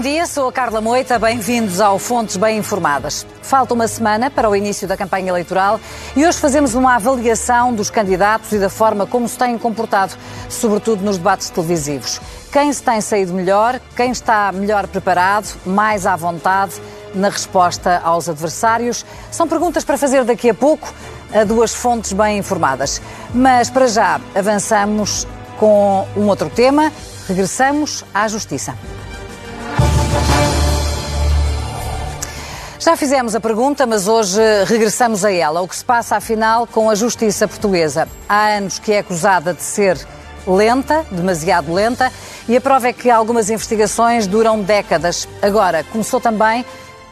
Bom dia, sou a Carla Moita, bem-vindos ao Fontes Bem Informadas. Falta uma semana para o início da campanha eleitoral e hoje fazemos uma avaliação dos candidatos e da forma como se têm comportado, sobretudo nos debates televisivos. Quem se tem saído melhor, quem está melhor preparado, mais à vontade na resposta aos adversários. São perguntas para fazer daqui a pouco a duas fontes bem informadas. Mas para já avançamos com um outro tema. Regressamos à Justiça. Já fizemos a pergunta, mas hoje regressamos a ela. O que se passa, afinal, com a justiça portuguesa? Há anos que é acusada de ser lenta, demasiado lenta, e a prova é que algumas investigações duram décadas. Agora, começou também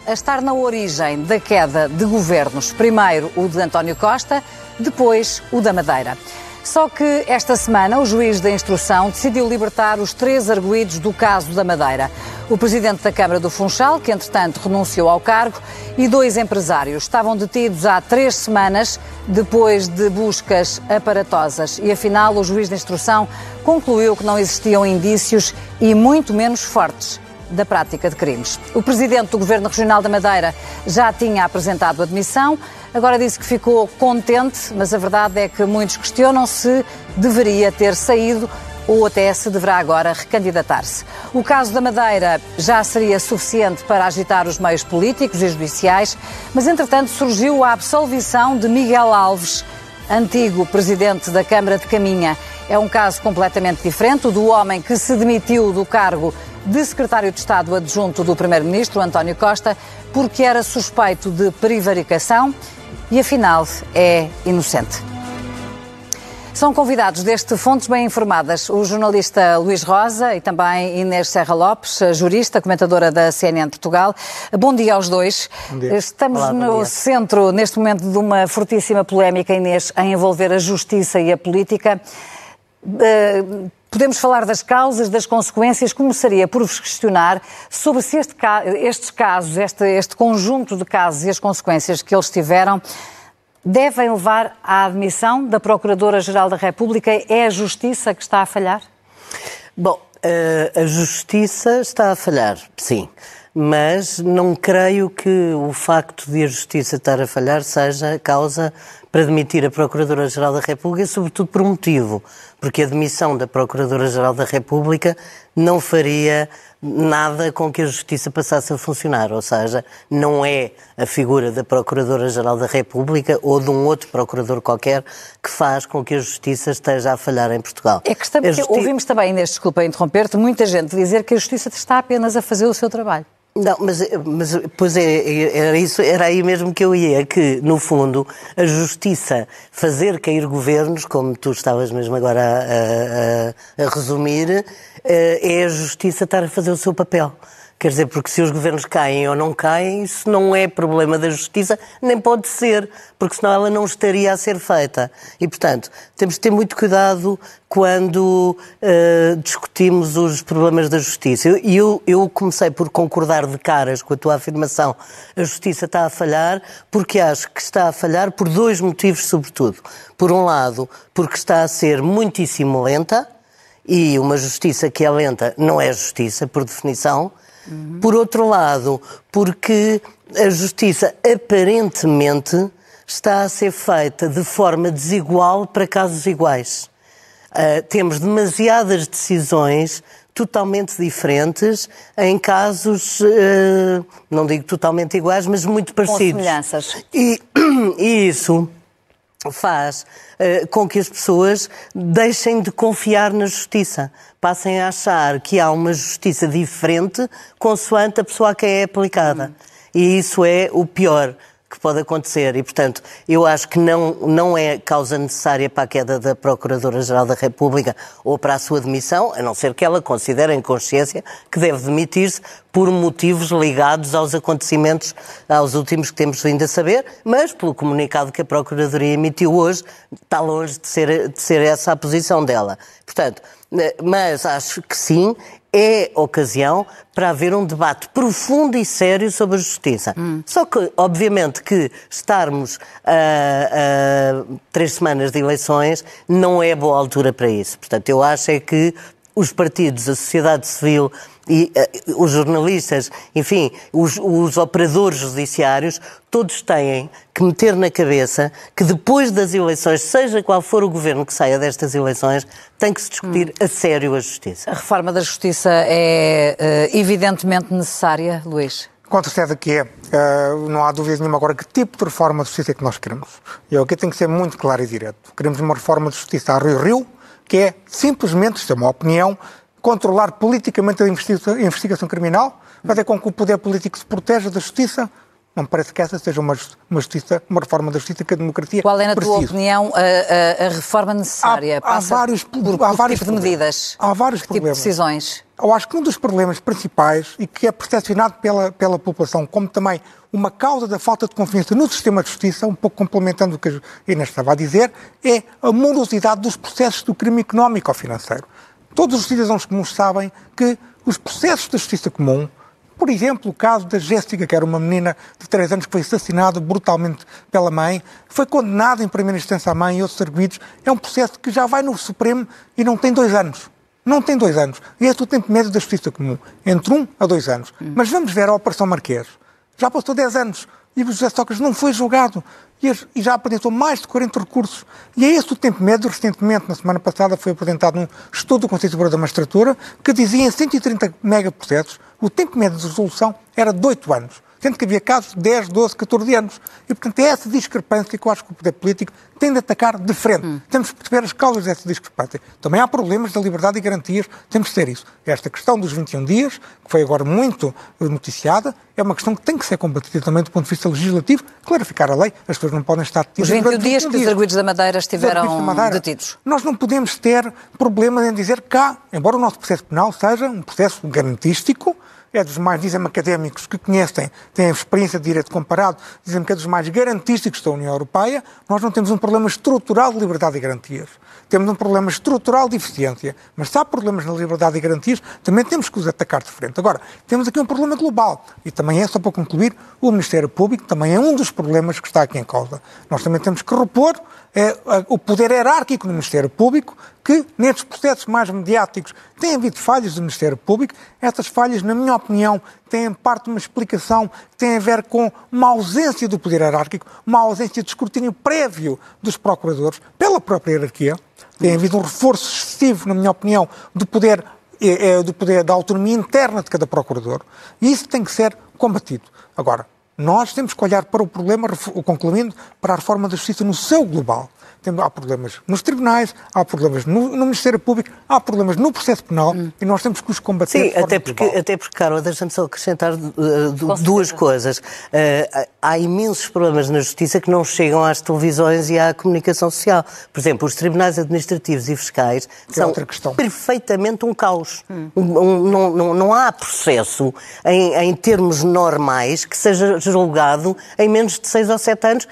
a estar na origem da queda de governos. Primeiro o de António Costa, depois o da Madeira. Só que esta semana o juiz da instrução decidiu libertar os três arguídos do caso da Madeira. O presidente da Câmara do Funchal, que entretanto renunciou ao cargo, e dois empresários estavam detidos há três semanas depois de buscas aparatosas. E afinal o juiz da instrução concluiu que não existiam indícios e muito menos fortes da prática de crimes. O presidente do Governo Regional da Madeira já tinha apresentado admissão, agora disse que ficou contente, mas a verdade é que muitos questionam se deveria ter saído ou até se deverá agora recandidatar-se. O caso da Madeira já seria suficiente para agitar os meios políticos e judiciais, mas entretanto surgiu a absolvição de Miguel Alves, antigo presidente da Câmara de Caminha. É um caso completamente diferente, o do homem que se demitiu do cargo de secretário de Estado adjunto do Primeiro-Ministro, António Costa, porque era suspeito de prevaricação e, afinal, é inocente. São convidados deste Fontes Bem Informadas o jornalista Luís Rosa e também Inês Serra Lopes, jurista, comentadora da CNN Portugal. Bom dia aos dois. Dia. Estamos Olá, no centro, neste momento, de uma fortíssima polémica, Inês, em envolver a justiça e a política. Uh, Podemos falar das causas, das consequências. Começaria por vos questionar sobre se este, estes casos, este, este conjunto de casos e as consequências que eles tiveram devem levar à admissão da Procuradora-Geral da República. É a Justiça que está a falhar? Bom, eh, a Justiça está a falhar, sim. Mas não creio que o facto de a Justiça estar a falhar seja causa para demitir a Procuradora-Geral da República, sobretudo por um motivo, porque a demissão da Procuradora-Geral da República não faria nada com que a Justiça passasse a funcionar, ou seja, não é a figura da Procuradora-Geral da República ou de um outro procurador qualquer que faz com que a Justiça esteja a falhar em Portugal. É que está, Justi... ouvimos também, Inês, desculpa interromper-te, muita gente dizer que a Justiça está apenas a fazer o seu trabalho. Não, mas, mas pois é, é, era, isso, era aí mesmo que eu ia, que, no fundo, a justiça fazer cair governos, como tu estavas mesmo agora a, a, a resumir, eh, é a justiça estar a fazer o seu papel. Quer dizer, porque se os governos caem ou não caem, isso não é problema da justiça, nem pode ser, porque senão ela não estaria a ser feita. E, portanto, temos de ter muito cuidado quando uh, discutimos os problemas da justiça. E eu, eu, comecei por concordar de caras com a tua afirmação. A justiça está a falhar, porque acho que está a falhar por dois motivos, sobretudo. Por um lado, porque está a ser muitíssimo lenta, e uma justiça que é lenta não é justiça, por definição. Uhum. Por outro lado, porque a justiça aparentemente está a ser feita de forma desigual para casos iguais. Uh, temos demasiadas decisões totalmente diferentes em casos, uh, não digo totalmente iguais, mas muito parecidos. Com semelhanças. E, e isso faz uh, com que as pessoas deixem de confiar na justiça, passem a achar que há uma justiça diferente consoante a pessoa a quem é aplicada. Hum. E isso é o pior que pode acontecer e, portanto, eu acho que não, não é causa necessária para a queda da Procuradora-Geral da República ou para a sua demissão, a não ser que ela considere em consciência que deve demitir-se por motivos ligados aos acontecimentos, aos últimos que temos vindo a saber, mas pelo comunicado que a Procuradoria emitiu hoje, está longe de ser, de ser essa a posição dela. Portanto, eh, mas acho que sim, é ocasião para haver um debate profundo e sério sobre a justiça. Hum. Só que, obviamente, que estarmos a, a três semanas de eleições não é boa altura para isso. Portanto, eu acho é que os partidos, a sociedade civil e uh, os jornalistas, enfim, os, os, operadores judiciários, todos têm que meter na cabeça que depois das eleições, seja qual for o governo que saia destas eleições, tem que se discutir hum. a sério a justiça. A reforma da justiça é uh, evidentemente necessária, Luís? Com certeza que é. Uh, não há dúvida nenhuma agora que tipo de reforma de justiça é que nós queremos. E eu aqui tenho que ser muito claro e direto. Queremos uma reforma de justiça a Rio-Rio, que é simplesmente, isto é uma opinião, controlar politicamente a investigação criminal, fazer com que o poder político se proteja da justiça, não me parece que essa seja uma, uma, justiça, uma reforma da justiça que a democracia Qual é, na tua opinião, a, a, a, reforma necessária? Há, há vários, por, há vários tipo de medidas? Há vários que problemas. Tipo de decisões? Eu acho que um dos problemas principais e que é percepcionado pela, pela população como também uma causa da falta de confiança no sistema de justiça, um pouco complementando o que a Inês estava a dizer, é a morosidade dos processos do crime económico ou financeiro. Todos os cidadãos comuns sabem que os processos da justiça comum por exemplo, o caso da Jéssica, que era uma menina de 3 anos que foi assassinada brutalmente pela mãe, foi condenada em primeira instância à mãe e outros arguidos. É um processo que já vai no Supremo e não tem dois anos. Não tem dois anos. E este é o tempo médio da justiça comum, entre um a dois anos. Hum. Mas vamos ver a Operação Marquês. Já passou 10 anos e o José Sócrates não foi julgado e já apresentou mais de 40 recursos. E é esse o tempo médio. Recentemente, na semana passada, foi apresentado um estudo do Conselho Superior da Magistratura que dizia em 130 megaprocessos o tempo médio de resolução era de 8 anos sendo que havia casos de 10, 12, 14 anos. E, portanto, é essa discrepância que eu acho que o poder político tem de atacar de frente. Hum. Temos que perceber as causas dessa discrepância. Também há problemas da liberdade e garantias, temos que ter isso. Esta questão dos 21 dias, que foi agora muito noticiada, é uma questão que tem que ser combatida também do ponto de vista legislativo, clarificar a lei, as pessoas não podem estar detidas. Os 21 dias que os arguidos da Madeira estiveram da Madeira. detidos. Nós não podemos ter problemas em dizer que cá, embora o nosso processo penal seja um processo garantístico, é dos mais, dizem académicos que conhecem, têm experiência de direito comparado, dizem que é dos mais garantísticos da União Europeia, nós não temos um problema estrutural de liberdade e garantias. Temos um problema estrutural de eficiência. Mas se há problemas na liberdade e garantias, também temos que os atacar de frente. Agora, temos aqui um problema global. E também é, só para concluir, o Ministério Público também é um dos problemas que está aqui em causa. Nós também temos que repor é, o poder hierárquico no Ministério Público, que nestes processos mais mediáticos tem havido falhas do Ministério Público. Essas falhas, na minha opinião, têm parte de uma explicação que tem a ver com uma ausência do poder hierárquico, uma ausência de escrutínio prévio dos procuradores pela própria hierarquia. Tem havido um reforço excessivo, na minha opinião, do poder, é, é, do poder da autonomia interna de cada procurador. E isso tem que ser combatido. Agora, nós temos que olhar para o problema, concluindo, para a reforma da justiça no seu global há problemas nos tribunais, há problemas no, no Ministério Público, há problemas no processo penal hum. e nós temos que os combater. Sim, até porque, até porque, Carla, deixa-me só acrescentar uh, duas coisas. Uh, há imensos problemas na justiça que não chegam às televisões e à comunicação social. Por exemplo, os tribunais administrativos e fiscais que é são perfeitamente um caos. Hum. Um, um, não, não, não, há processo em, em termos normais que seja julgado em menos de seis ou sete anos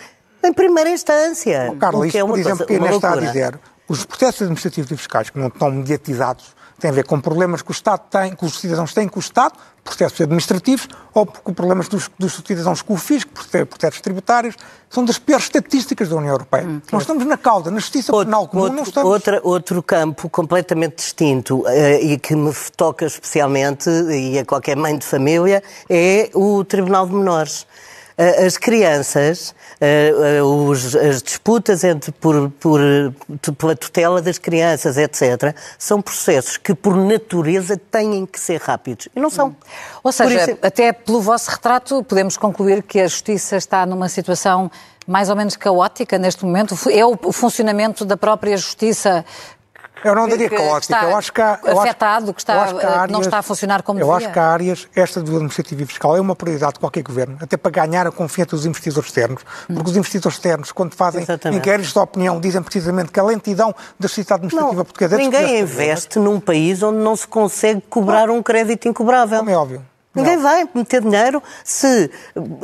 em primeira instância. Oh, Carla, é por exemplo, que a Inês está a dizer, os processos administrativos e fiscais que não estão mediatizados têm a ver com problemas que o Estado tem, que os cidadãos têm com o Estado, processos administrativos, ou com problemas dos, dos cidadãos com o fisco, processos tributários, são das piores estatísticas da União Europeia. Hum, nós estamos na cauda, na justiça outro, penal comum, outro, não estamos... Outra, outro campo completamente distinto uh, e que me toca especialmente, e a qualquer mãe de família, é o Tribunal de Menores. Eh, as crianças, eh, eh, as disputas entre, por, por, pela tutela das crianças, etc., são processos que, por natureza, têm que ser rápidos. E não são. Ou seja, isso... até pelo vosso retrato, podemos concluir que a justiça está numa situação mais ou menos caótica neste momento? É o funcionamento da própria justiça eu não diria caótica. Eu acho que há, afetado, que, está, que, áreas, não está a funcionar como Eu devia. acho que há áreas, esta do administrativo e fiscal é uma prioridade de qualquer governo, até para ganhar a confiança dos investidores externos. Porque hum. os investidores externos, quando fazem Exatamente. inquéritos de opinião, dizem precisamente que a lentidão da justiça administrativa não, portuguesa é Ninguém investe num país onde não se consegue cobrar um crédito incobrável. Como é óbvio. Ninguém vai meter dinheiro se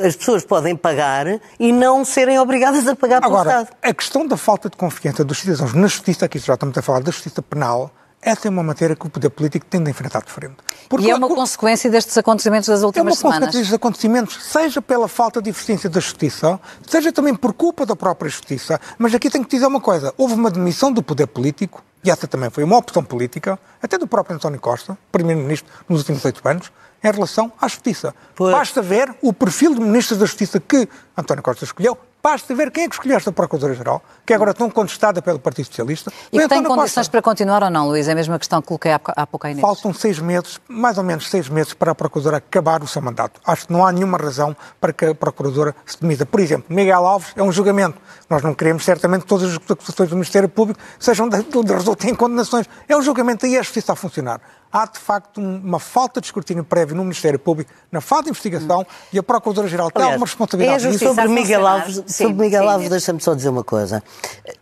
as pessoas podem pagar e não serem obrigadas a pagar pelo Agora, Estado. a questão da falta de confiança dos cidadãos na justiça, aqui já estamos a falar da justiça penal, essa é uma matéria que o poder político tem de enfrentar de frente. Porque e é uma consequência destes acontecimentos das últimas semanas. É uma consequência destes acontecimentos, seja pela falta de eficiência da justiça, seja também por culpa da própria justiça. Mas aqui tenho que dizer uma coisa: houve uma demissão do poder político, e essa também foi uma opção política, até do próprio António Costa, primeiro-ministro nos últimos oito anos, em relação à justiça. Pois. Basta ver o perfil de ministro da Justiça que António Costa escolheu, Basta ver quem é que escolheu esta Procuradora-Geral, que é agora tão contestada pelo Partido Socialista. E que tem condições Costa. para continuar ou não, Luís? É a mesma questão que coloquei há pouco aí Faltam seis meses, mais ou menos seis meses, para a Procuradora acabar o seu mandato. Acho que não há nenhuma razão para que a Procuradora se demita. Por exemplo, Miguel Alves é um julgamento. Nós não queremos, certamente, que todas as acusações do Ministério Público sejam de, de, resultem em condenações. É um julgamento e a justiça a funcionar há de facto uma falta de escrutínio prévio no Ministério Público, na falta de investigação hum. e a Procuradora-Geral tem alguma responsabilidade. É e sobre Miguel Alves, sim, sobre Miguel sim, Alves deixa-me só dizer uma coisa.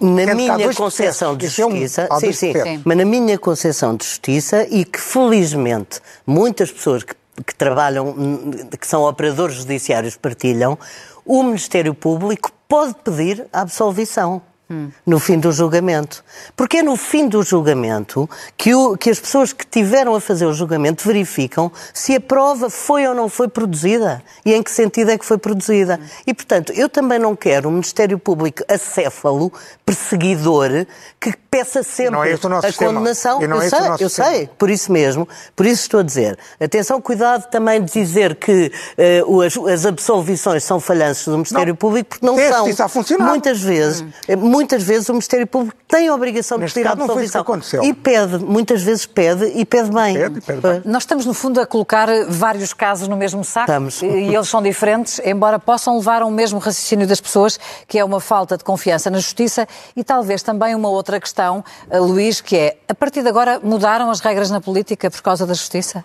Na é minha concepção de justiça, é um, sim, sim, sim, mas na minha concepção de justiça e que felizmente muitas pessoas que, que trabalham, que são operadores judiciários partilham, o Ministério Público pode pedir a absolvição no fim do julgamento. Porque é no fim do julgamento que, o, que as pessoas que tiveram a fazer o julgamento verificam se a prova foi ou não foi produzida e em que sentido é que foi produzida. E, portanto, eu também não quero um Ministério Público acéfalo, perseguidor, que peça sempre é a sistema. condenação. eu é sei, eu sei, por isso mesmo, por isso estou a dizer. Atenção, cuidado também de dizer que uh, as, as, absolvições são falhanças do Ministério não. Público, porque não são. Muitas vezes, hum muitas vezes o Ministério Público tem a obrigação Neste de pedir a absolvição. E pede, muitas vezes pede e pede bem. Pede, pede bem. Nós estamos, no fundo, a colocar vários casos no mesmo saco estamos. e eles são diferentes, embora possam levar ao mesmo raciocínio das pessoas, que é uma falta de confiança na justiça e talvez também uma outra questão, eh, Luís, que é, a partir de agora mudaram as regras na política por causa da justiça?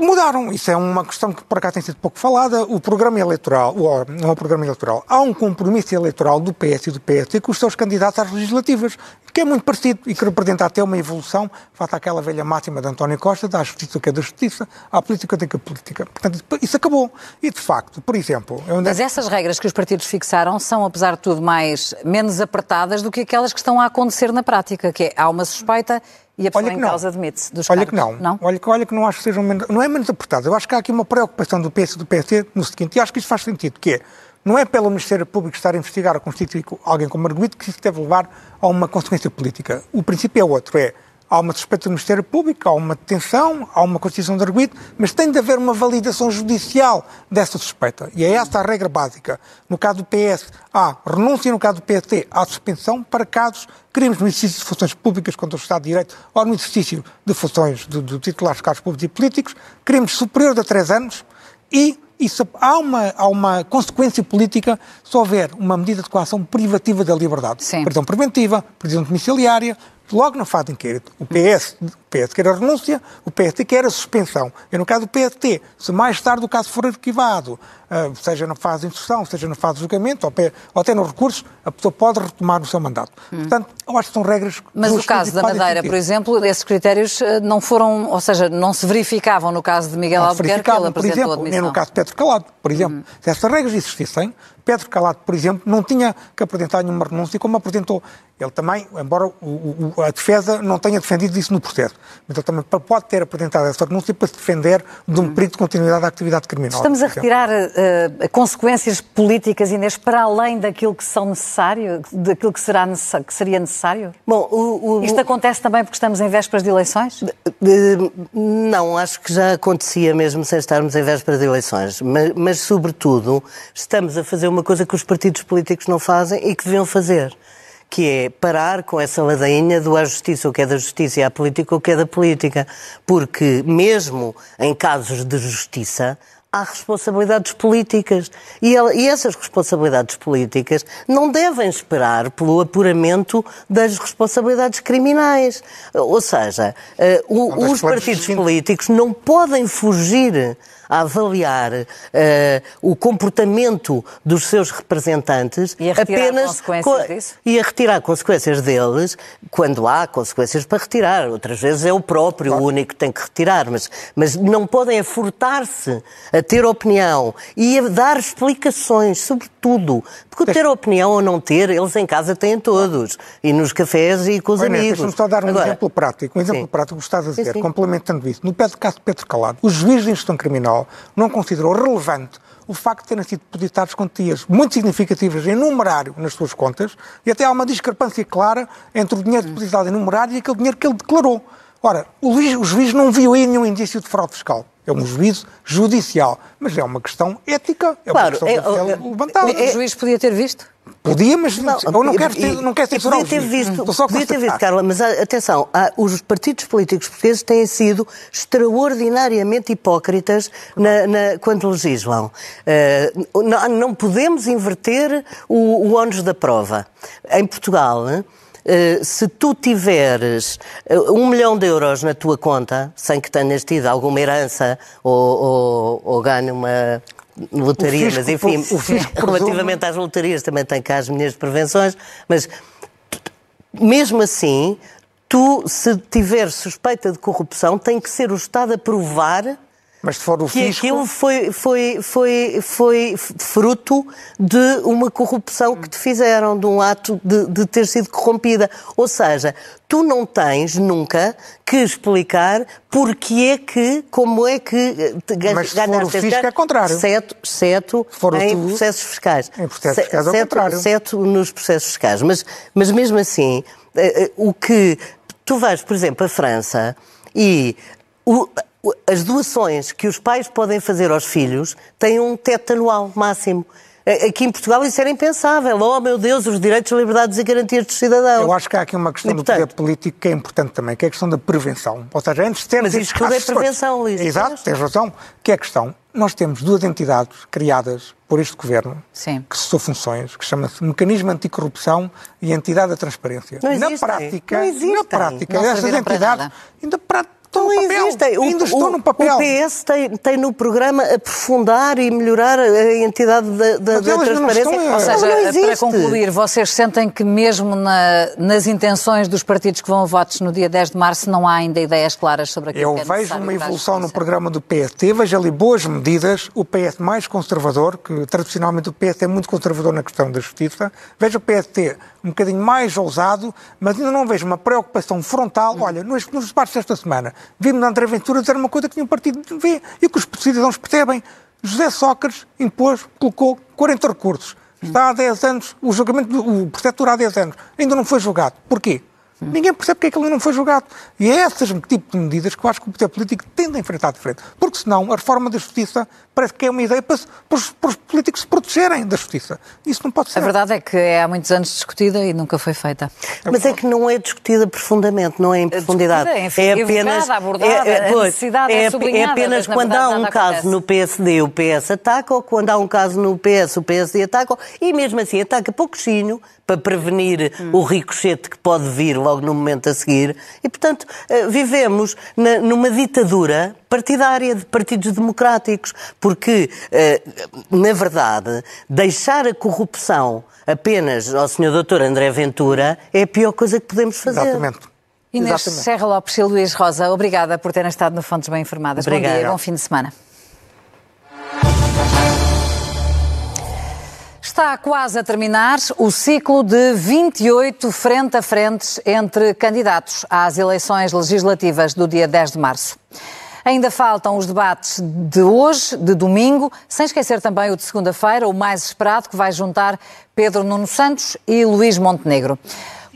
Mudaram. Isso é uma questão que por cá tem sido pouco falada. O programa eleitoral, não é o programa eleitoral, há um compromisso eleitoral do PS e do PSD com os seus candidatos às legislativas, que é muito parecido e que representa até uma evolução, falta aquela velha máxima de António Costa, da justiça que é da justiça, à política que é da política. Portanto, isso acabou. E, de facto, por exemplo... Mas essas regras que os partidos fixaram são, apesar de tudo, mais, menos apertadas do que aquelas que estão a acontecer na prática, que é, há uma suspeita e a pessoa em causa admite-se dos Olha cargos. que não. não? Olha, olha que não acho que sejam menos... Não é menos apertado. Eu acho que há aqui uma preocupação do PS e do PSD no seguinte, e acho que isso faz sentido, que é, não é pelo Ministério Público estar a investigar ou constituir alguém como arguido que isso deve levar a uma consequência política. O princípio é outro, é há uma suspeita do Ministério Público, há uma detenção, há uma constituição de arguido, mas tem de haver uma validação judicial dessa suspeita. E é essa a regra básica. No caso do PS, há renúncia, no caso do PT, há suspensão para casos crimes no exercício de funções públicas contra o Estado de Direito ou no exercício de funções de, de titulares de cargos públicos e políticos, crimes superiores a três anos e isso, há, uma, há uma consequência política se houver uma medida de coação privativa da liberdade. Sim. Prisão preventiva, prisão domiciliária, logo na fase de inquérito, o PS, o PS quer a renúncia, o PST quer a suspensão. E no caso do PST, se mais tarde o caso for arquivado, ah, seja na fase de instrução, seja na fase de julgamento, ou até no recurso, a pessoa pode retomar o seu mandato. Hum. Portanto, eu acho que são regras... Mas no caso da Madeira, por exemplo, esses critérios ah, não foram, ou seja, não se verificavam no caso de Miguel não Albuquerque, que ele apresentou por exemplo, nem no caso de Pedro Calado, por exemplo. Hum. Se essas regras existissem, Pedro Calado, por exemplo, não tinha que apresentar nenhuma renúncia, como apresentou. Ele também, embora o, o, a defesa não tenha defendido isso no processo, mas ele também pode ter apresentado essa renúncia para se defender de um hum. período de continuidade da atividade criminal. Estamos a retirar uh, consequências políticas, Inês, para além daquilo que são necessário, daquilo que, será que seria necessário? Bom, o, o, Isto acontece também porque estamos em vésperas de eleições? Não, acho que já acontecia mesmo sem estarmos em vésperas de eleições. Mas, mas, sobretudo, estamos a fazer uma coisa que os partidos políticos não fazem e que deviam fazer que é parar com essa ladainha do à justiça o que é da justiça e à política o que é da política. Porque, mesmo em casos de justiça, há responsabilidades políticas. E, e, essas responsabilidades políticas não devem esperar pelo apuramento das responsabilidades criminais. Ou seja, uh, os partidos políticos não podem fugir a avaliar uh, o comportamento dos seus representantes e a apenas consequências disso? e a retirar consequências deles quando há consequências para retirar. Outras vezes é o próprio claro. o único que tem que retirar, mas, mas não podem furtar-se a ter opinião e a dar explicações sobre tudo. Porque ter opinião ou não ter, eles em casa têm todos. E nos cafés e com os amigos. Deixa-me só dar um Agora, exemplo prático. Um exemplo sim. prático que estás a dizer, Sim, sim. complementando isso. No pé do caso de Pedro Calado, o juiz de instrução criminal não considerou relevante o facto de terem sido depositadas quantias muito significativas em numerário nas suas contas e até há uma discrepância clara entre o dinheiro depositado em numerário e aquele dinheiro que ele declarou. Ora, o juiz, o juiz não viu aí nenhum indício de fraude fiscal. É um juízo judicial, mas é uma questão ética, é Claro, uma questão é- que deve é- levantada. O juiz podia ter visto? Podia, mas eu não quero, ter, não quero censurar podia ter visto, podia ter visto. Carla, mas ah, atenção, há- os partidos políticos portugueses têm sido extraordinariamente hipócritas na- na- quando legislam. Ah, não, não podemos inverter o, o ónus da prova. Em Portugal, eh, se tu tiveres um milhão de euros na tua conta, sem que tenhas tido alguma herança ou, ou, ou ganho uma lotaria, mas enfim, o fisco relativamente às lotarias também tenho cá as minhas prevenções, mas mesmo assim, tu, se tiver suspeita de corrupção, tem que ser o Estado a provar Mas se for o que fisco... aquilo foi, foi, foi, foi fruto de uma corrupção que te fizeram, de um ato de, de ter sido corrompida. Ou seja, tu não tens nunca que explicar porque é que, como é que eh, Mas se for o fisco é contrário. Exceto, em tu- processos fiscais. Em processos fiscais é exceto- contrário. exceto nos processos fiscais. Mas, mas mesmo assim, eh, eh, o que tu vais, por exemplo, à França e o- as doações que os pais podem fazer aos filhos têm um teto anual máximo. Aqui em Portugal isso era impensável. Oh, meu Deus, os direitos, liberdades e garantias dos cidadãos. Eu acho que há aqui uma questão E, do portanto- poder político que é importante também, que é a questão da prevenção. Ou seja, antes de termos Mas isto tudo é prevenção, Luís. Exato, tens razão. Que é a questão. Nós temos duas entidades criadas por este governo Sim. que cessou funções, que chama-se Mecanismo Anticorrupção e Entidade da Transparência. Não na existem. prática, Não existem. na prática, Não essas entidades ainda pra- estão Não no papel. existem. O- ainda estão o, no papel. O PS tem, tem no programa aprofundar e melhorar a entidade da, da, da não transparência. estão, Ou Não, seja, não para concluir, vocês sentem que mesmo na- nas intenções dos partidos que vão a votos no dia 10 de março não há ainda ideias claras sobre aquilo Eu que é vejo necessário uma evolução no programa do PST, vejo ali boas medidas, o PS mais conservador, que tradicionalmente o PS é muito conservador na questão da justiça, vejo o PST um bocadinho mais ousado, mas ainda não vejo uma preocupação frontal. Olha, nos, nos debates desta semana, vimos André Ventura dizer uma coisa que nenhum partido vê e que os cidadãos percebem. José Sócrates impôs, colocou 40 recursos. Está há 10 anos, o julgamento, o processo há 10 anos, ainda não foi julgado. Porquê? Ninguém percebe porque é que ele não foi julgado. E é esses tipo de medidas que eu acho que o poder político tem de enfrentar de frente. Porque senão a reforma da justiça parece que é uma ideia para, para os, para os políticos se protegerem da justiça. Isso não pode ser. A verdade é que é há muitos anos discutida e nunca foi feita. Mas é que não é discutida profundamente, não é em profundidade. é é evocada, apenas abordada, a pois, necessidade é é, apenas mas, quando há um caso acontece. no PSD o PS ataca ou quando há um caso no PS o PSD ataca e mesmo assim ataca pouquinho para prevenir Hum. o ricochete que pode vir logo no momento a seguir e portanto eh, vivemos na- numa ditadura partidária de partidos democráticos porque eh, na verdade deixar a corrupção apenas ao Sr. Dr. André Ventura é a pior coisa que podemos fazer. Exatamente. Inês Exatamente. Serra Lopes e Luís Rosa, obrigada por terem estado no Fontes Bem Informadas. Bom Obrigado. dia, bom fim de semana. Está quase a terminar o ciclo de 28 frente a frentes entre candidatos às eleições legislativas do dia 10 de março. Ainda faltam os debates de hoje, de domingo, sem esquecer também o de segunda-feira, o mais esperado, que vai juntar Pedro Nuno Santos e Luís Montenegro.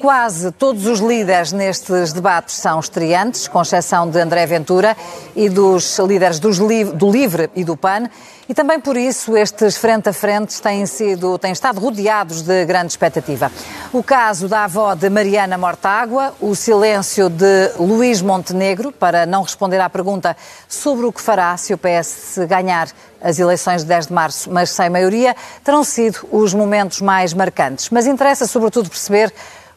Quase todos os líderes nestes debates são estreantes, com exceção de André Ventura e dos líderes dos do Livre e do PAN. E também por isso estes frente a frente têm, sido, têm estado rodeados de grande expectativa. O caso da avó de Mariana Mortágua, o silêncio de Luís Montenegro para não responder à pergunta sobre o que fará se o PS ganhar as eleições de 10 de março, mas sem maioria, terão sido os momentos mais marcantes. Mas interessa sobretudo perceber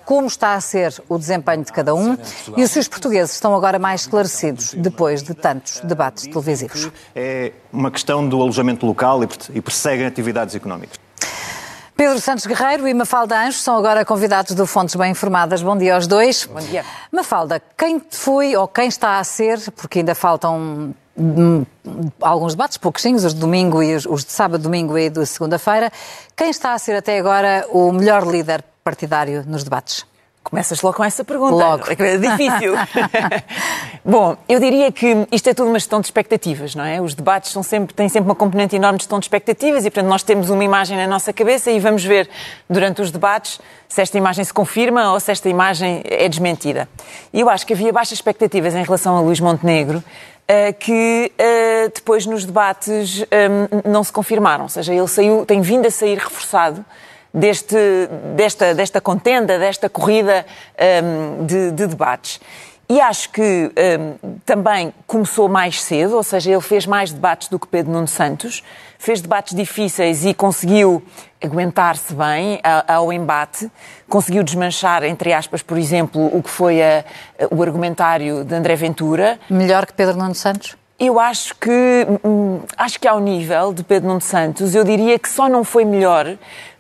como está a ser o desempenho de cada um e se os portugueses estão agora mais esclarecidos depois de tantos debates televisivos. É uma questão do alojamento local e e perseguem atividades económicas. Pedro Santos Guerreiro e Mafalda Anjos são agora convidados do Fontes Bem Informadas. Bom dia aos dois. Bom dia. Mafalda, quem foi ou quem está a ser, porque ainda faltam hum, alguns debates, pouquinhos, os de domingo e os, os de sábado, domingo e de segunda-feira. Quem está a ser até agora o melhor líder partidário nos debates? Começas logo com essa pergunta. Logo. É difícil. Bom, eu diria que isto é tudo uma gestão de expectativas, não é? Os debates são sempre, têm sempre uma componente enorme de gestão de expectativas e, portanto, nós temos uma imagem na nossa cabeça e vamos ver durante os debates se esta imagem se confirma ou se esta imagem é desmentida. E eu acho que havia baixas expectativas em relação a Luís Montenegro, eh, que eh, depois nos debates eh, não se confirmaram. Ou seja, ele saiu, tem vindo a sair reforçado deste, desta, desta contenda, desta corrida um, de, de, debates. E acho que um, também começou mais cedo, ou seja, ele fez mais debates do que Pedro Nuno Santos, fez debates difíceis e conseguiu aguentar-se bem ao embate, conseguiu desmanchar, entre aspas, por exemplo, o que foi a, o argumentário de André Ventura. Melhor que Pedro Nuno Santos? Eu acho que hum, acho que ao nível de Pedro Nuno Santos, eu diria que só não foi melhor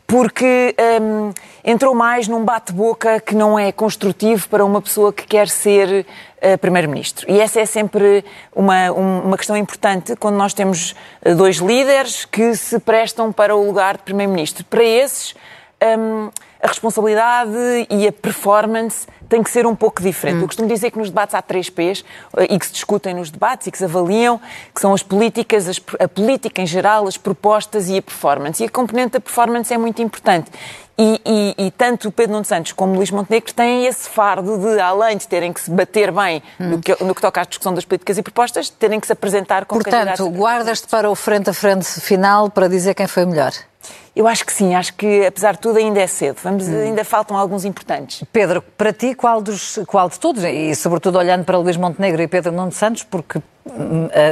porque um, entrou mais num bate-boca que não é construtivo para uma pessoa que quer ser uh, Primeiro-Ministro. E essa é sempre uma, uma questão importante quando nós temos uh, dois líderes que se prestam para o lugar de Primeiro-Ministro. Para esses, um, a responsabilidade e a performance tem que ser um pouco diferente. Hum. Eu costumo dizer que nos debates há três P's eh, e que se discutem nos debates e que se avaliam, que são as políticas, as, a política em geral, as propostas e a performance. E a componente da performance é muito importante. E, e, e, tanto o Pedro Nuno Santos como o Luís Montenegro têm esse fardo de, além de terem que se bater bem hum. no, que, no, que, toca à discussão das políticas e propostas, terem que se apresentar com Portanto, guardas-te para o frente a frente final para dizer quem foi melhor. Eu acho que sim, acho que apesar de tudo ainda é cedo. Vamos, hum. Ainda faltam alguns importantes. Pedro, para ti, qual, dos, qual de todos, e sobretudo olhando para Luís Montenegro e Pedro Nuno Santos, porque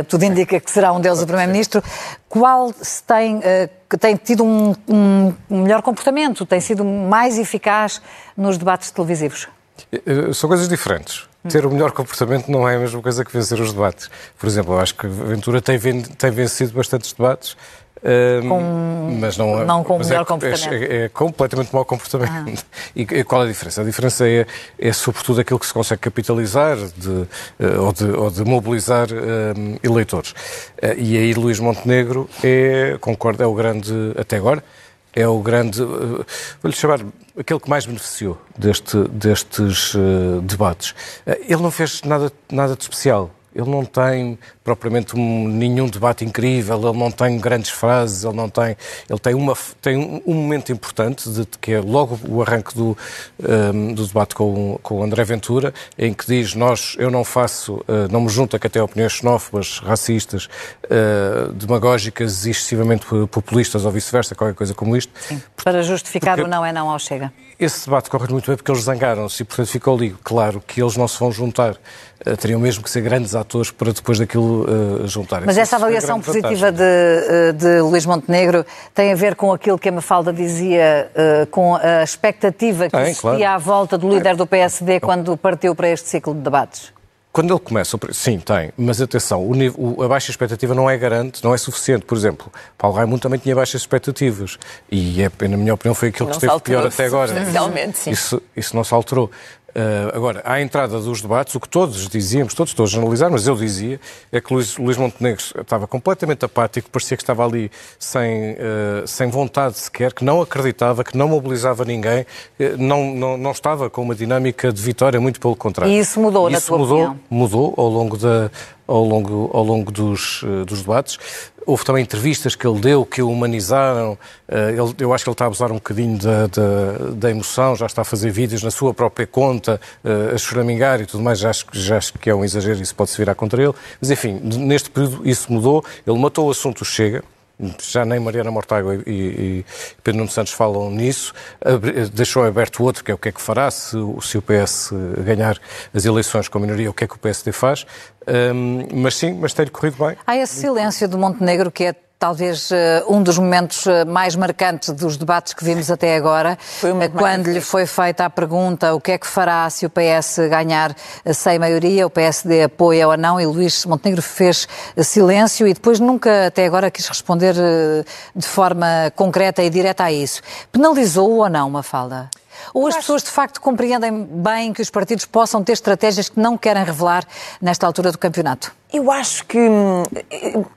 tudo indica que será um deles o Primeiro-Ministro, qual se tem, uh, tem tido um, um, melhor comportamento, tem sido mais eficaz nos debates televisivos? São coisas diferentes. Ter o melhor comportamento não é a mesma coisa que vencer os debates. Por exemplo, eu acho que a Ventura tem vencido bastantes debates com, mas não, não com o melhor é, comportamento. É, é, completamente mau comportamento. Ah. E, qual é a diferença? A diferença é, é sobretudo aquilo que se consegue capitalizar de, uh, ou, de, ou, de, mobilizar uh, eleitores. Uh, e aí Luís Montenegro é, concordo, é o grande, até agora, é o grande, vou-lhe chamar, aquele que mais beneficiou deste, destes debates. ele não fez nada, nada de especial. Ele não tem propriamente um, nenhum debate incrível, ele não tem grandes frases, ele não tem. Ele tem, uma, tem um, momento importante, de, que é logo o arranque do, um, do debate com, com o André Ventura, em que diz: Nós, eu não faço, uh, não me junto a que até opiniões xenófobas, racistas, uh, demagógicas e excessivamente populistas ou vice-versa, qualquer coisa como isto. Sim, para justificar o não é não ao Chega. Esse debate corre muito bem porque eles zangaram-se e, portanto, ficou ali claro que eles não se vão juntar. Uh, teriam mesmo que ser grandes atores para depois daquilo uh, juntarem. Mas essa avaliação positiva de, uh, de Luís Montenegro tem a ver com aquilo que a Mafalda dizia, uh, com a expectativa que tem, existia claro. à volta do líder do PSD quando partiu para este ciclo de debates? Quando ele começa, sim, tem, mas atenção, o nível, a baixa expectativa não é garante, não é suficiente. Por exemplo, Paulo Raimundo também tinha baixas expectativas e, é, na minha opinião, foi aquilo que esteve pior até agora. sim. Isso, isso não se alterou. Uh, agora, à entrada dos debates, o que todos dizíamos, todos, todos analisaram, mas eu dizia, é que Luís, Luís Montenegro estava completamente apático, parecia que estava ali sem, uh, sem vontade sequer, que não acreditava, que não mobilizava ninguém, uh, não, não, não estava com uma dinâmica de vitória, muito pelo contrário. E isso mudou, isso na tua mudou, opinião? Mudou ao longo da, ao longo, ao longo dos, dos debates. Houve também entrevistas que ele deu que o humanizaram. Eh, ele, eu acho que ele está a abusar um bocadinho da, da, emoção, já está a fazer vídeos na sua própria conta, eh, a choramingar e tudo mais. Já acho, já acho que é um exagero isso pode se virar contra ele. Mas, enfim, neste período isso mudou. Ele matou o assunto Chega já nem Mariana Mortágua e, e, Pedro Nuno Santos falam nisso, deixou aberto outro, que é o que é que fará se, se o PS ganhar as eleições com a minoria, o que é que o PSD faz, um, mas sim, mas tem-lhe corrido bem. Há esse silêncio do Montenegro que é talvez eh, um dos momentos eh, mais marcantes dos debates que vimos até agora, eh, quando lhe foi feita a pergunta o que é que fará se o PS ganhar sem maioria, o PSD apoia ou não, e Luís Montenegro fez silêncio e depois nunca até agora quis responder de forma concreta e direta a isso. Penalizou ou não, Mafalda? Ou as pessoas de facto compreendem bem que os partidos possam ter estratégias que não querem revelar nesta altura do campeonato? Eu acho que, hum,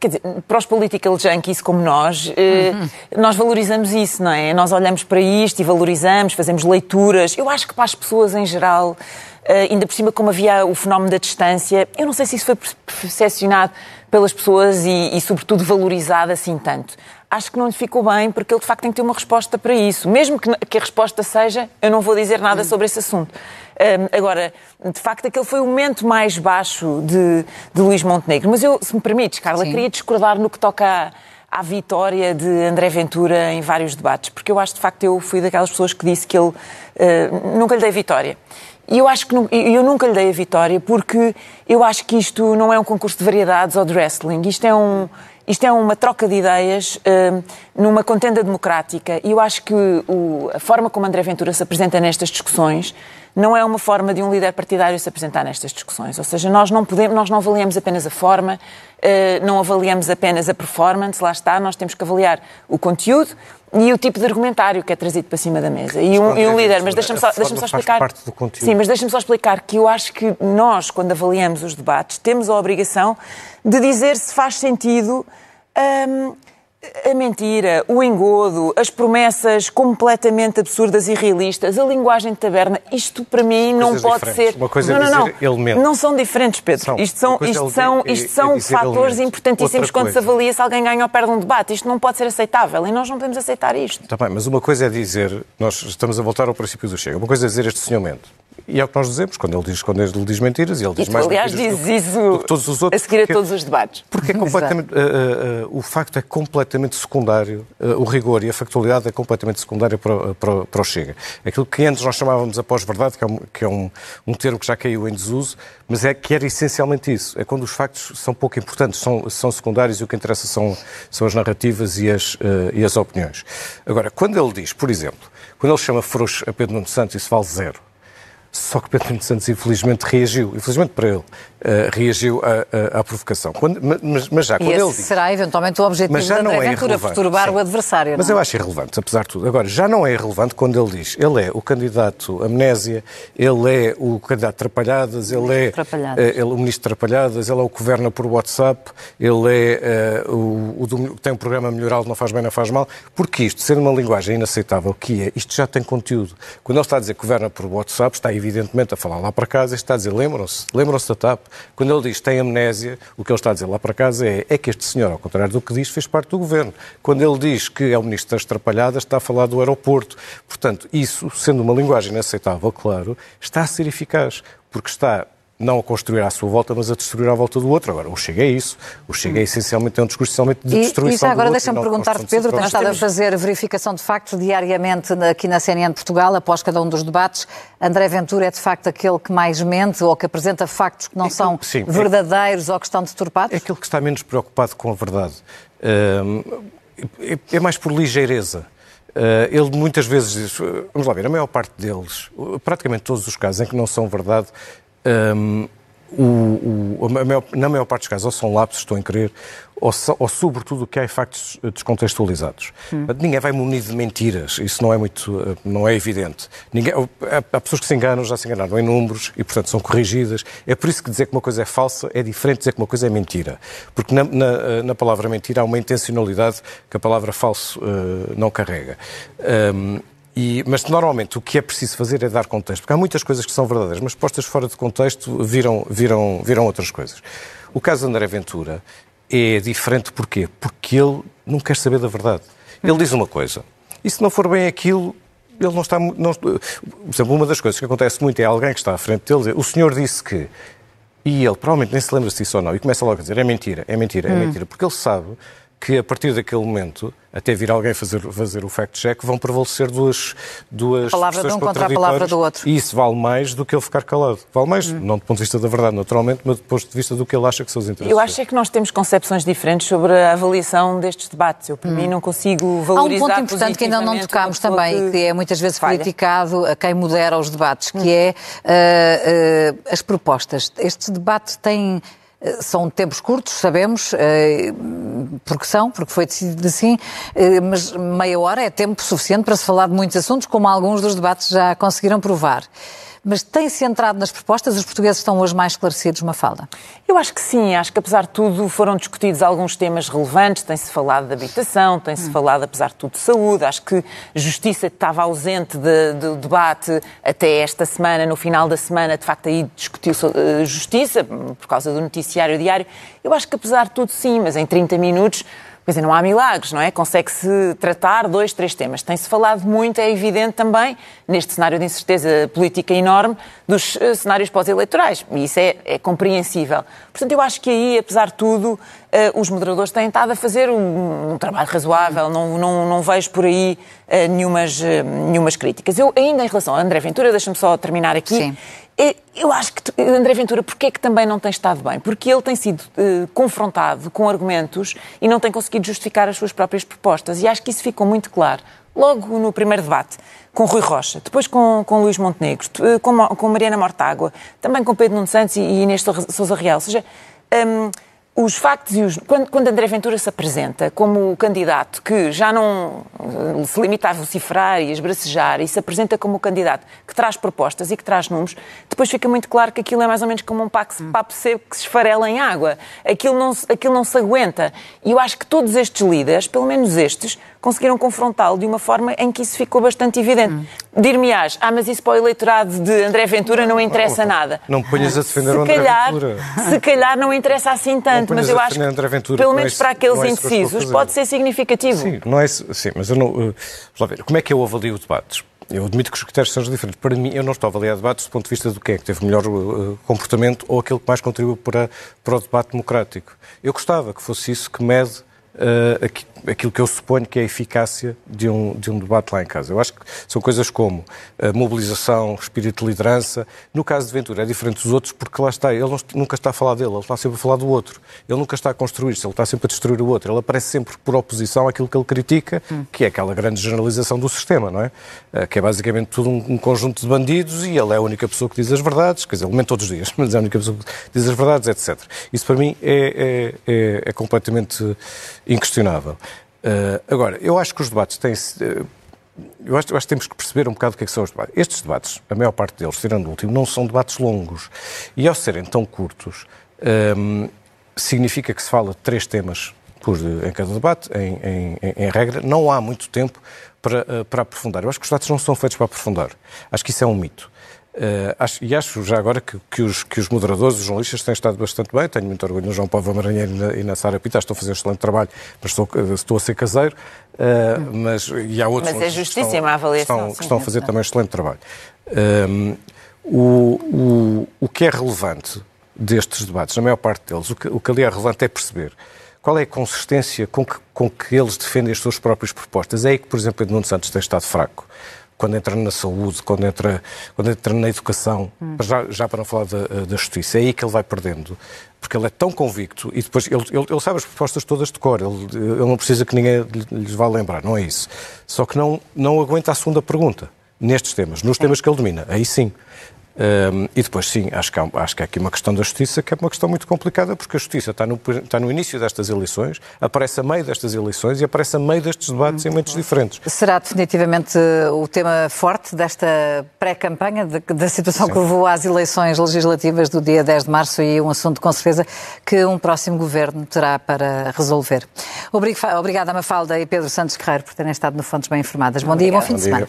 quer dizer, para os political junkies como nós, eh, uhum. nós valorizamos isso, não é? Nós olhamos para isto e valorizamos, fazemos leituras. Eu acho que para as pessoas em geral, eh, ainda por cima como havia o fenómeno da distância, eu não sei se isso foi percepcionado pelas pessoas e, e sobretudo, valorizado assim tanto acho que não lhe ficou bem, porque ele de facto tem que ter uma resposta para isso. Mesmo que, que a resposta seja, eu não vou dizer nada sobre esse assunto. Um, agora, de facto, aquele foi o momento mais baixo de, de Luís Montenegro. Mas eu, se me permites, Carla, Sim. queria discordar no que toca à, à vitória de André Ventura em vários debates, porque eu acho, de facto, eu fui daquelas pessoas que disse que ele uh, nunca lhe dei vitória. E eu acho que eu nunca lhe dei a vitória porque eu acho que isto não é um concurso de variedades ou de wrestling. Isto é um, isto é uma troca de ideias uh, numa contenda democrática e eu acho que o, a forma como André Ventura se apresenta nestas discussões não é uma forma de um líder partidário se apresentar nestas discussões. Ou seja, nós não podemos, nós não avaliamos apenas a forma, uh, não avaliamos apenas a performance, lá está, nós temos que avaliar o conteúdo e o tipo de argumentário que é trazido para cima da mesa. E um, e um líder, mas deixa-me só, deixa só explicar. Sim, mas deixa-me só explicar que eu acho que nós, quando avaliamos os debates, temos a obrigação de dizer se faz sentido. Hum, a mentira, o engodo, as promessas completamente absurdas e realistas, a linguagem de taberna, isto para mim não pode diferentes. ser. Uma coisa não, é não, não. Elemento. Não são diferentes, Pedro. São. Isto são, isto são, é isto são é fatores elemento. importantíssimos quando se avalia se alguém ganha ou perde um debate. Isto não pode ser aceitável e nós não podemos aceitar isto. Está bem, mas uma coisa é dizer, nós estamos a voltar ao princípio do Chega, uma coisa é dizer este senhormento. E é o que nós dizemos quando ele diz, quando ele diz mentiras e ele diz e tu, mais aliás, mentiras diz isso do, todos os outros, a seguir a todos os debates. Porque é completamente, uh, uh, uh, o facto é completamente secundário, o rigor e a factualidade é completamente secundário para, para, para o Chega. Aquilo que antes nós chamávamos a pós-verdade, que é, um, que é um, um termo que já caiu em desuso, mas é que era essencialmente isso. É quando os factos são pouco importantes, são, são secundários e o que interessa são, são as narrativas e as, e as opiniões. Agora, quando ele diz, por exemplo, quando ele chama frouxo a Pedro Nuno Santos, isso vale zero. Só que Pedro Santos, infelizmente, reagiu, infelizmente para ele, uh, reagiu à, à, à provocação. Quando, mas, mas, já, quando ele diz, será eventualmente o objetivo mas já não é Ventura, perturbar sim. o adversário. Mas não? eu acho irrelevante, apesar de tudo. Agora, já não é irrelevante quando ele diz, ele é o candidato amnésia, ele é o candidato Trapalhadas, ele é uh, ele, o ministro Trapalhadas, ele é o que governa por WhatsApp, ele é uh, o, o, tem um programa melhoral, não faz bem, não faz mal, porque isto, sendo uma linguagem inaceitável que é, isto já tem conteúdo. Quando ele está a dizer que governa por WhatsApp, está evidente evidentemente a falar lá para casa está a dizer, lembram-se, lembram-se da TAP. Quando ele diz tem amnésia, o que ele está a dizer lá para casa é, é que este senhor, ao contrário do que diz, fez parte do governo. Quando ele diz que é o ministro das Trapalhadas, está a falar do aeroporto. Portanto, isso, sendo uma linguagem inaceitável, claro, está a ser eficaz, porque está não a construir à sua volta, mas a destruir à volta do outro. Agora, o Chega é isso. O Chega é essencialmente é um discurso essencialmente de destruição e, e já agora deixa-me perguntar-te, Pedro, tens estado a fazer verificação de factos diariamente aqui na CNN Portugal, após cada um dos debates. André Ventura é de facto aquele que mais mente ou que apresenta factos que não é são sim, é verdadeiros é, ou que estão deturpados? É aquele que está menos preocupado com a verdade. é, é mais por ligeireza. Uh, ele muitas vezes diz, vamos lá ver, a maior parte deles, praticamente todos os casos em que não são verdade, um, o, o, maior, na maior parte dos casos, ou são lapsos, estou em querer, ou, ou sobretudo que há factos descontextualizados. Hum. Ninguém vai munido de mentiras, isso não é muito, eh, não é evidente. Ninguém, há pessoas que se enganam, já se enganaram em números e, portanto, são corrigidas. É por isso que dizer que uma coisa é falsa é diferente de dizer que uma coisa é mentira. Porque na, na, eh, na palavra mentira há uma intencionalidade que a palavra falso uh, não carrega. Um, e, mas normalmente o que é preciso fazer é dar contexto, porque há muitas coisas que são verdadeiras, mas postas fora de contexto viram, viram, viram outras coisas. O caso de André Ventura é diferente porquê? Porque ele não quer saber da verdade. Ele diz uma coisa, e se não for bem aquilo, ele não está. Não, por exemplo, uma das coisas que acontece muito é alguém que está à frente dele dizer: o senhor disse que. E ele provavelmente nem se lembra se isso ou não, e começa logo a dizer: é mentira, é mentira, é hum. mentira, porque ele sabe que a partir daquele momento, até vir alguém fazer, fazer o fact-check, vão prevalecer duas, duas a palavra de um contra a palavra do outro. E isso vale mais do que ele ficar calado. Vale mais, hum. não do ponto de vista da verdade, naturalmente, mas do ponto de vista do que ele acha que são os interesses. Eu acho é que nós temos concepções diferentes sobre a avaliação destes debates. Eu, para hum. mim, não consigo valorizar Há um ponto importante que ainda não tocámos também, que é muitas vezes falha. criticado a quem modera os debates, que hum. é uh, uh, as propostas. Este debate tem são tempos curtos, sabemos, eh, porque são, porque foi decidido assim, eh, mas meia hora é tempo suficiente para se falar de muitos assuntos, como alguns dos debates já conseguiram provar. Mas tem-se entrado nas propostas? Os portugueses estão hoje mais esclarecidos, Mafalda? Eu acho que sim. Acho que, apesar de tudo, foram discutidos alguns temas relevantes. Tem-se falado de habitação, tem-se hum. falado, apesar de tudo, de saúde. Acho que justiça estava ausente de, do debate até esta semana. No final da semana, de facto, aí discutiu-se uh, justiça, por causa do noticiário diário. Eu acho que, apesar de tudo, sim. Mas em 30 minutos Quer dizer, não há milagres, não é? Consegue-se tratar dois, três temas. Tem-se falado muito, é evidente também, neste cenário de incerteza política enorme, dos uh, cenários pós-eleitorais. E isso é, é, compreensível. Portanto, eu acho que aí, apesar de tudo, uh, os moderadores têm estado a fazer um, um trabalho razoável. Não, não, não, vejo por aí uh, nenhumas, nenhumas críticas. Eu, ainda em relação a André Ventura, deixa-me só terminar aqui. Sim. Eu acho que André Ventura, porquê é que também não tem estado bem? Porque ele tem sido uh, confrontado com argumentos e não tem conseguido justificar as suas próprias propostas. E acho que isso ficou muito claro logo no primeiro debate, com Rui Rocha, depois com, com Luís Montenegro, eh, com, com Mariana Mortágua, também com Pedro Nuno Santos e, e Inês Sousa Real. Ou seja, um, os factos e os. Quando, quando, André Ventura se apresenta como o candidato que já não eh, se limita a vociferar e a esbracejar e se apresenta como o candidato que traz propostas e que traz números, depois fica muito claro que aquilo é mais ou menos como um papo, papo seco que se esfarela em água. Aquilo não, aquilo não se aguenta. E eu acho que todos estes líderes, pelo menos estes, conseguiram confrontá-lo de uma forma em que isso ficou bastante evidente. Hum. Dir-me-ás, ah, mas isso para o eleitorado de André Ventura não interessa nada. Não ponhas a defender se o André calhar, Ventura. Se calhar não interessa assim tanto, mas eu acho que, Ventura, pelo menos é para aqueles é indecisos, pode ser significativo. Sim, não é, sim mas eu não... Uh, vamos ver, como é que eu avalio debates? Eu admito que os critérios sejam diferentes. Para mim, eu não estou a avaliar debates do ponto de vista do que é que teve melhor uh, comportamento ou aquele que mais contribuiu para, para o debate democrático. Eu gostava que fosse isso que mede uh, aquilo que eu suponho que é a eficácia de um, de um debate lá em casa. Eu acho que são coisas como mobilização, espírito de liderança. No caso de Ventura é diferente dos outros porque lá está, ele não, nunca está a falar dele, ele está sempre a falar do outro. Ele nunca está a construir-se, ele está sempre a destruir o outro. Ele aparece sempre por oposição àquilo que ele critica, hum. que é aquela grande generalização do sistema, não é? Uh, que é basicamente tudo um, um, conjunto de bandidos e ele é a única pessoa que diz as verdades, quer dizer, ele mente todos os dias, mas é a única pessoa que diz as verdades, etc. Isso para mim é, é, é, é completamente inquestionável. Uh, agora, eu acho que os debates têm. Uh, eu acho, eu acho, que temos que perceber um bocado o que, é que são os debates. Estes debates, a maior parte deles, tirando o último, não são debates longos. E ao serem tão curtos, um, ehm, significa que se fala de três temas por, em cada debate, em, em, em, regra. Não há muito tempo para, uh, para aprofundar. Eu acho que os debates não são feitos para aprofundar. Acho que isso é um mito. Uh, acho, e acho já agora que, que, os, que os moderadores, os jornalistas, têm estado bastante bem. Tenho muito orgulho no João Paulo Maranheiro e na, e na Sara Pita. Estou a fazer um excelente trabalho, mas estou, eh, estou a ser caseiro. Uh, mas, e há outros mas é justíssima a avaliação. Estão, que estão a fazer também um excelente trabalho. Uh, o, o, o que é relevante destes debates, na maior parte deles, o que, o que ali é relevante é perceber qual é a consistência com que, com que eles defendem as suas próprias propostas. É aí que, por exemplo, Edmundo Santos tem estado fraco quando entra na saúde, quando entra, quando entra na educação, hum. já, já para não falar da, da, justiça, é aí que ele vai perdendo. Porque ele é tão convicto e depois ele, ele, ele sabe as propostas todas de cor, ele, ele não precisa que ninguém lhes vá lembrar, não é isso. Só que não, não aguenta a segunda pergunta nestes temas, nos temas que ele domina. Aí sim, um, e depois, sim, acho que, há, acho que há aqui uma questão da justiça que é uma questão muito complicada, porque a justiça está no, está no início destas eleições, aparece a meio destas eleições e aparece a meio destes debates em momentos diferentes. Será definitivamente o tema forte desta pré-campanha, da situação sim. que levou às eleições legislativas do dia 10 de março e um assunto, com certeza, que um próximo governo terá para resolver. Obrigada, Mafalda e Pedro Santos Guerreiro, por terem estado no Fontes Bem Informadas. Bom dia e bom fim bom de semana.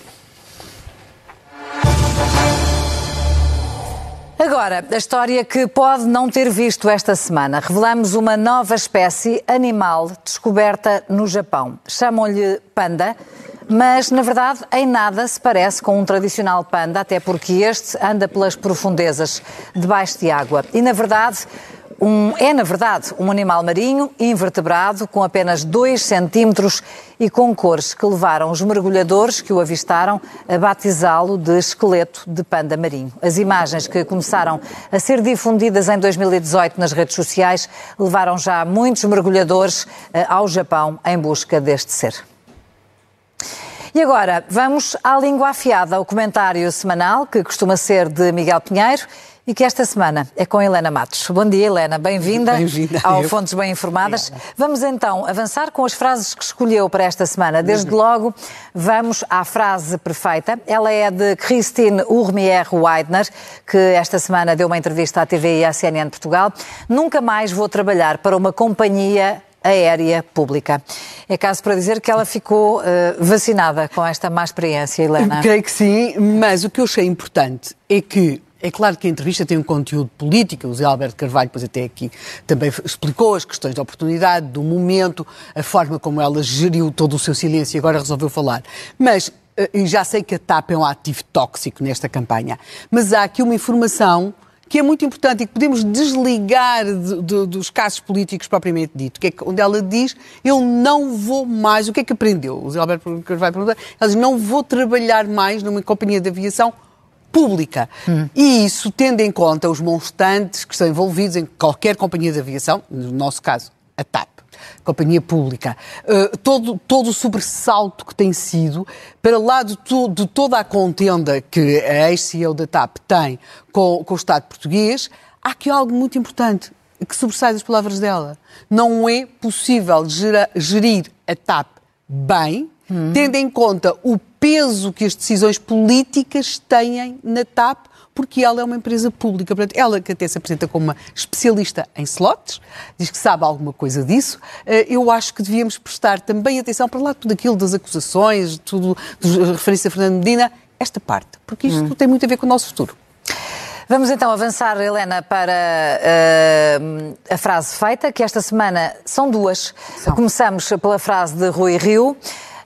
Agora, a história que pode não ter visto esta semana. Revelamos uma nova espécie animal descoberta no Japão. Chamam-lhe panda, mas na verdade em nada se parece com um tradicional panda, até porque este anda pelas profundezas debaixo de água. E na verdade um, é, na verdade, um animal marinho, invertebrado, com apenas 2 centímetros e com cores que levaram os mergulhadores que o avistaram a batizá-lo de esqueleto de panda marinho. As imagens que começaram a ser difundidas em 2018 nas redes sociais levaram já muitos mergulhadores eh, ao Japão em busca deste ser. E agora, vamos à língua afiada, o comentário semanal, que costuma ser de Miguel Pinheiro e que esta semana é com Helena Matos. Bom dia, Helena. Bem-vinda bem ao Fontes Bem Informadas. Vamos então avançar com as frases que escolheu para esta semana. Desde logo, vamos à frase perfeita. Ela é de Christine Urmier Weidner, que esta semana deu uma entrevista à TV e à CNN Portugal. Nunca mais vou trabalhar para uma companhia aérea pública. É caso para dizer que ela ficou uh, vacinada com esta má experiência, Helena. Creio que sim, mas o que eu achei importante é que é claro que a entrevista tem um conteúdo político, o Zé Alberto Carvalho, depois até aqui, também explicou as questões da oportunidade, do momento, a forma como ela geriu todo o seu silêncio e agora resolveu falar. Mas, eh, já sei que a TAP é um ativo tóxico nesta campanha, mas há aqui uma informação que é muito importante e que podemos desligar de, de, dos casos políticos propriamente dito, que é onde ela diz, eu não vou mais, o que é que aprendeu? O Zé Alberto Carvalho perguntar, ela diz, não vou trabalhar mais numa companhia de aviação pública. Hum. E isso tendo em conta os monstantes que estão envolvidos em qualquer companhia de aviação, no nosso caso, a TAP, companhia pública, uh, todo, todo o sobressalto que tem sido, para lá de, to, de toda a contenda que a ex-CEO da TAP tem com, com o Estado português, há aqui algo muito importante que sobressai das palavras dela. Não é possível gera, gerir a TAP bem, hum. tendo em conta o peso que as decisões políticas têm na TAP, porque ela é uma empresa pública. Portanto, ela que até se apresenta como uma especialista em slots, diz que sabe alguma coisa disso, eh, eu acho que devíamos prestar também atenção para lá tudo aquilo das acusações, tudo, a referência a Fernando Medina, esta parte, porque isto hum. tem muito a ver com o nosso futuro. Vamos então avançar, Helena, para uh, a frase feita, que esta semana são duas. São. Começamos pela frase de Rui Rio.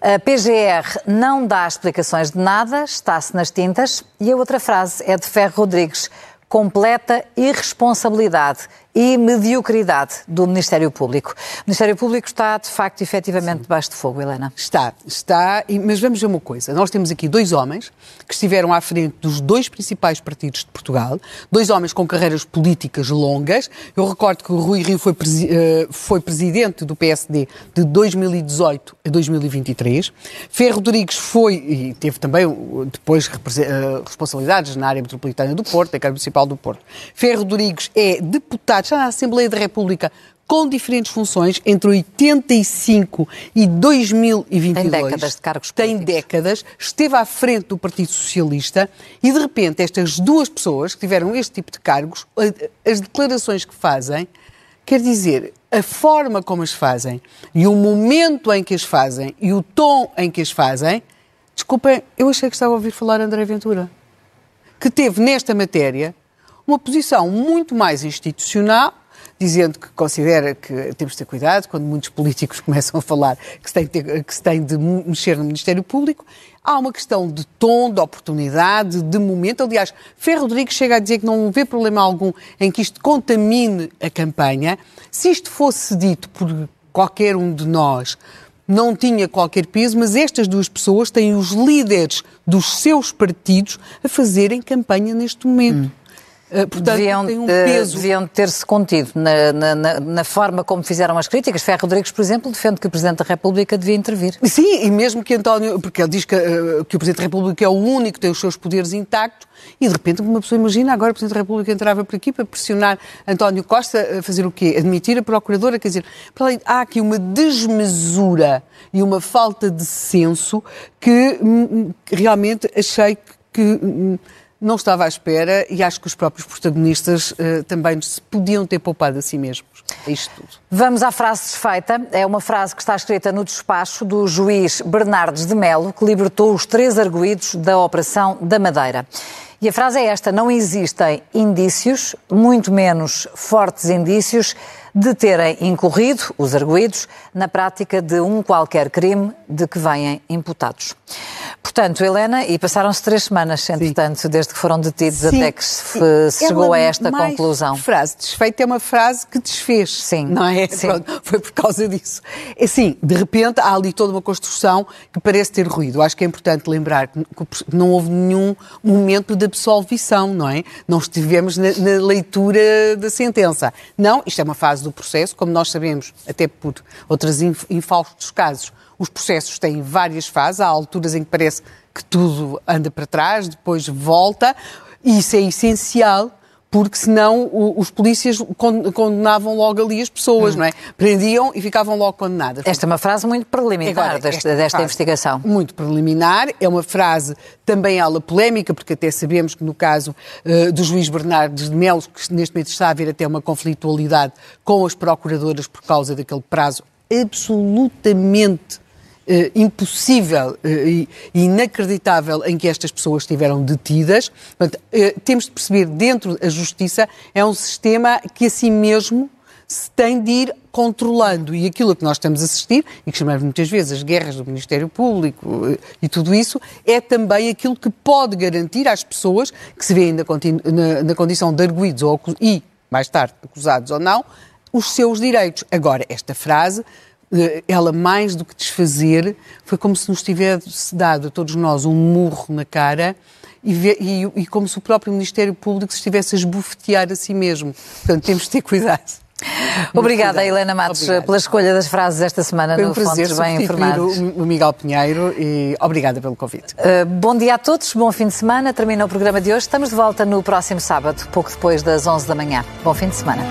A PGR não dá explicações de nada, está-se nas tintas. E a outra frase é de Ferro Rodrigues completa irresponsabilidade e mediocridade do Ministério Público. O Ministério Público está, de facto, efetivamente debaixo de fogo, Helena. Está, está, mas vamos ver uma coisa. Nós temos aqui dois homens que estiveram à frente dos dois principais partidos de Portugal, dois homens com carreiras políticas longas. Eu recordo que o Rui Rio foi, eh, foi presidente do PSD de 2018 a 2023. Ferro Rodrigues foi, e teve também depois eh, responsabilidades na área metropolitana do Porto, da Câmara Municipal do Porto. Ferro Rodrigues é deputado já na Assembleia da República com diferentes funções entre 85 e 2022. Tem décadas de cargos políticos. Tem décadas, esteve à frente do Partido Socialista e de repente estas duas pessoas que tiveram este tipo de cargos, as declarações que fazem, quer dizer, a forma como as fazem e o momento em que as fazem e o tom em que as fazem, desculpem, eu achei que estava a ouvir falar André Ventura, que teve nesta matéria uma posição muito mais institucional, dizendo que considera que temos de ter cuidado quando muitos políticos começam a falar que se tem de, ter, que se tem de mexer no Ministério Público. Há uma questão de tom, de oportunidade, de momento. Aliás, Ferro Rodrigues chega a dizer que não vê problema algum em que isto contamine a campanha. Se isto fosse dito por qualquer um de nós, não tinha qualquer peso, mas estas duas pessoas têm os líderes dos seus partidos a fazerem campanha neste momento. Hum. Eh, portanto, deviam, tem um eh, peso. Deviam ter-se contido na, na, na, forma como fizeram as críticas. Ferro Rodrigues, por exemplo, defende que o Presidente da República devia intervir. Sim, e mesmo que António, porque ele diz que, uh, que o Presidente da República é o único que tem os seus poderes intactos, e de repente uma pessoa imagina agora o Presidente da República entrava por aqui para pressionar António Costa a fazer o quê? Admitir a Procuradora, quer dizer, há aqui uma desmesura e uma falta de senso que hum, hum, realmente achei que. Não estava à espera e acho que os próprios protagonistas uh, também se podiam ter poupado a si mesmos. É isto tudo. Vamos à frase desfeita. É uma frase que está escrita no despacho do juiz Bernardes de Melo, que libertou os três arguídos da Operação da Madeira. E a frase é esta: não existem indícios, muito menos fortes indícios, de terem incorrido, os arguídos, na prática de um qualquer crime de que vêm imputados. Portanto, Helena, e passaram-se três semanas, entretanto, desde que foram detidos Sim. até que se, se chegou a esta conclusão. frase desfeita é uma frase que desfez, Sim. não é? Sim. Pronto, foi por causa disso. Assim, de repente há ali toda uma construção que parece ter ruído. Acho que é importante lembrar que não houve nenhum momento de absolvição, não é? Não estivemos na, na leitura da sentença. Não, isto é uma fase do processo, como nós sabemos, até por outros infaustos casos, os processos têm várias fases, há alturas em que parece que tudo anda para trás, depois volta, e isso é essencial porque senão o, os polícias condenavam logo ali as pessoas, hum. não é? Prendiam e ficavam logo condenadas. Esta é uma frase muito preliminar Agora, desta, desta investigação. Muito preliminar, é uma frase também ela polémica, porque até sabemos que no caso uh, do juiz Bernardes de Melo, que neste momento está a haver até uma conflitualidade com as procuradoras por causa daquele prazo absolutamente Uh, impossível uh, e inacreditável em que estas pessoas estiveram detidas. Portanto, uh, temos de perceber, dentro da justiça, é um sistema que assim mesmo se tem de ir controlando. E aquilo que nós estamos a assistir, e que chamamos muitas vezes as guerras do Ministério Público e tudo isso, é também aquilo que pode garantir às pessoas que se veem na, na, na condição de arguídos ou, e, mais tarde, acusados ou não, os seus direitos. Agora, esta frase eh, ela mais do que desfazer, foi como se nos tivesse dado a todos nós um murro na cara e, e, e, como se o próprio Ministério Público se estivesse a esbofetear a si mesmo. Portanto, temos de ter cuidado. Obrigada, Helena Matos, obrigada. pela escolha das frases esta semana Foi um no prazer Fontes Bem Informados. o Miguel Pinheiro e obrigada pelo convite. Uh, bom dia a todos, bom fim de semana. Termina o programa de hoje. Estamos de volta no próximo sábado, pouco depois das 11 da manhã. Bom fim de semana.